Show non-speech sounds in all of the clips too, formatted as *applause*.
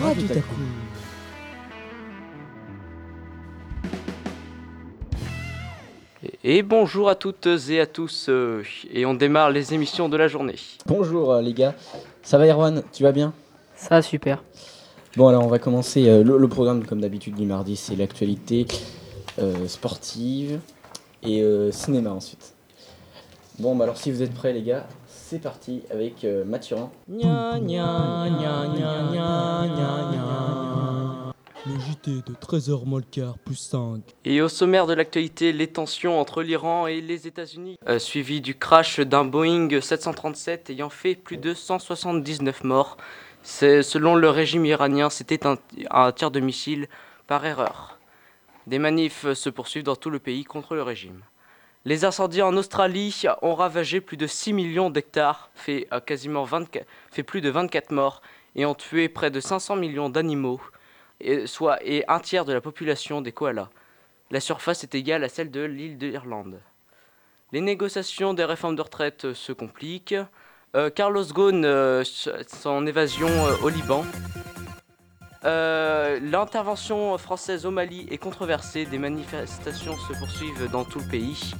Radio Taku. Et bonjour à toutes et à tous, euh, et on démarre les émissions de la journée. Bonjour euh, les gars, ça va Erwan? Tu vas bien? Ça, super. Bon alors on va commencer euh, le, le programme comme d'habitude du mardi, c'est l'actualité euh, sportive et euh, cinéma ensuite. Bon bah alors si vous êtes prêts les gars, c'est parti avec euh, Mathurin. Gna gna gna gna gna gna gna. Le JT de 13h moins le quart plus 5. Et au sommaire de l'actualité, les tensions entre l'Iran et les États-Unis, euh, suivi du crash d'un Boeing 737 ayant fait plus de 179 morts. C'est- Selon le régime iranien, c'était un, un tir de missile par erreur. Des manifs se poursuivent dans tout le pays contre le régime. Les incendies en Australie ont ravagé plus de 6 millions d'hectares, fait, euh, quasiment 24 fait plus de 24 morts et ont tué près de 500 millions d'animaux, soit un tiers de la population des koalas. La surface est égale à celle de l'île d'Irlande. Les négociations des réformes de retraite euh, se compliquent. Euh, Carlos Ghosn, son évasion au Liban. Euh, L'intervention française au Mali est controversée. Des manifestations se poursuivent dans tout le pays.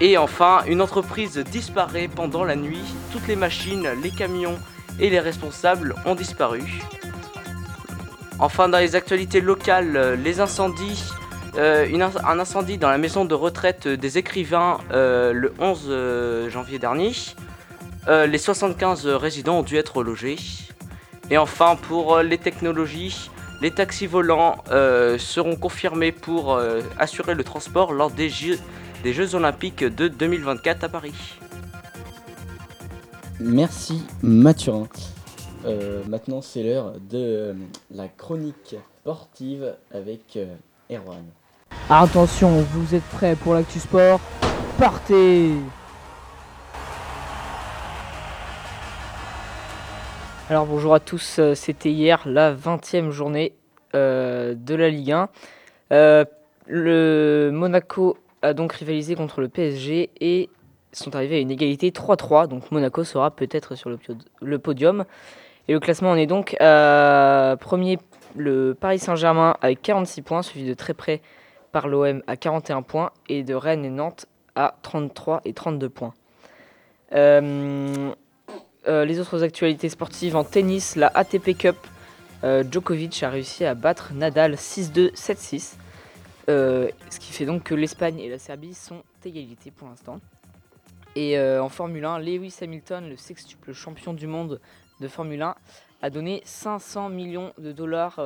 Et enfin, une entreprise disparaît pendant la nuit. Toutes les machines, les camions et les responsables ont disparu. Enfin, dans les actualités locales, les incendies. Euh, un incendie dans la maison de retraite des écrivains euh, le 11 euh, janvier dernier. Les 75 résidents ont dû être logés. Et enfin, pour euh, les technologies, les taxis volants euh, seront confirmés pour euh, assurer le transport lors des Jeux, des Jeux Olympiques de 2024 à Paris. Merci Mathurin. Euh, maintenant c'est l'heure de euh, la chronique sportive avec euh, Erwan. Attention, vous êtes prêts pour l'actu sport? Partez Alors bonjour à tous, euh, c'était hier la 20e journée euh, de la Ligue 1. Euh, le Monaco a donc rivalisé contre le PSG et sont arrivés à une égalité 3-3. Donc Monaco sera peut-être sur le, podium. Et le classement en est donc premier le Paris Saint-Germain avec 46 points, suivi de très près par l'OM à 41 points et de Rennes et Nantes à 33 et 32 points. Euh, les autres actualités sportives en tennis, la ATP Cup, euh, Djokovic a réussi à battre Nadal 6-2, 7-6. euh, ce qui fait donc que l'Espagne et la Serbie sont égalité pour l'instant. Et en Formule 1, Lewis Hamilton, le sextuple champion du monde de Formule 1, a donné 500 millions de dollars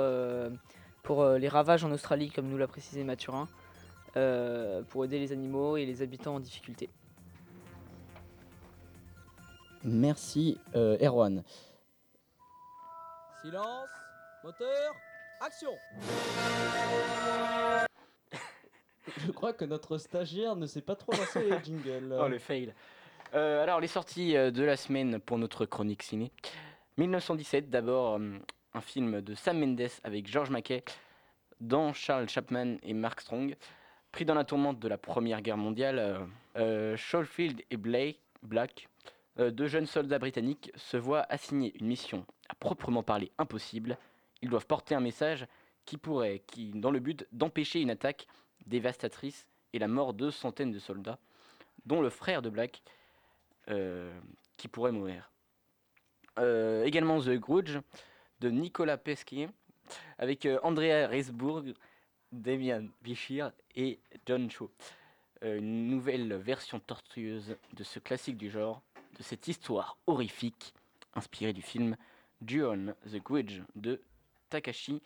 pour les ravages en Australie, comme nous l'a précisé Mathurin, pour aider les animaux et les habitants en difficulté. Merci euh, Erwan. Silence, moteur, action Je crois que notre stagiaire ne sait pas trop lancer les *laughs* jingles. Oh le fail. Euh, alors les sorties euh, de la semaine pour notre chronique ciné. 1917 d'abord un film de Sam Mendes avec George Mackay dans Charles Chapman et Mark Strong. Pris dans la tourmente de la Première Guerre mondiale, euh, Schofield et Blake, Black, euh, deux jeunes soldats britanniques, se voient assigner une mission à proprement parler impossible. Ils doivent porter un message qui pourrait, qui, dans le but d'empêcher une attaque dévastatrice et la mort de centaines de soldats, dont le frère de Black, euh, qui pourrait mourir. Euh, également The Grudge de Nicolas Pesquet, avec euh, Andrea Risebourg, Damian Bichir et John Cho. Euh, une nouvelle version tortueuse de ce classique du genre, de cette histoire horrifique inspirée du film Ju-on The Grudge de Takashi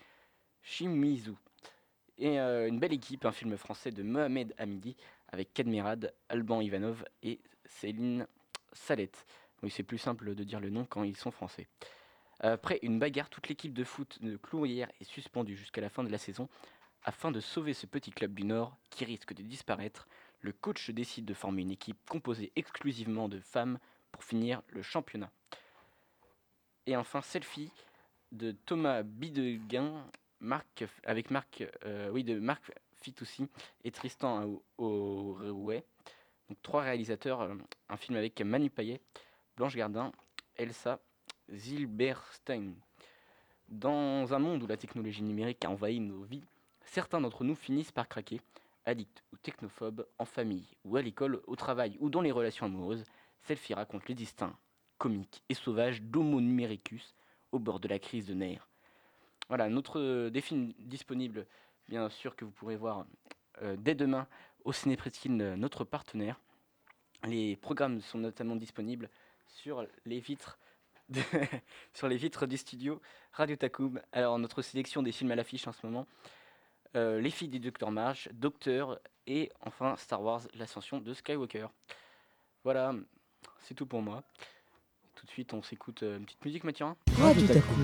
Shimizu. Et euh, une belle équipe, un film français de Mohamed Hamidi avec Kadmirad, Alban Ivanov et Céline Salette. Oui, c'est plus simple de dire le nom quand ils sont français. Après une bagarre, toute l'équipe de foot de Clourière est suspendue jusqu'à la fin de la saison. Afin de sauver ce petit club du Nord qui risque de disparaître, le coach décide de former une équipe composée exclusivement de femmes pour finir le championnat. Et enfin, Selfie de Thomas Bideguin Marc, avec Marc, euh, de Marc Fitoussi et Tristan Aurouet. Donc trois réalisateurs, euh, un film avec Manu Payet, Blanche Gardin, Elsa Zilberstein. Dans un monde où la technologie numérique a envahi nos vies, certains d'entre nous finissent par craquer, addicts ou technophobes, en famille ou à l'école, au travail ou dans les relations amoureuses. Selfie raconte les distincts comiques et sauvages d'Homo numericus au bord de la crise de nerfs. Voilà, notre euh, des films disponibles, bien sûr, que vous pourrez voir euh, dès demain au Ciné Presqu'île, euh, notre partenaire. Les programmes sont notamment disponibles sur les vitres de- *laughs* sur les vitres du studio Radio Takoum. Alors notre sélection des films à l'affiche en ce moment Les filles du Docteur March, Docteur et enfin Star Wars l'ascension de Skywalker. Voilà, c'est tout pour moi. Tout de suite on s'écoute euh, une petite musique Mathieu. Taku.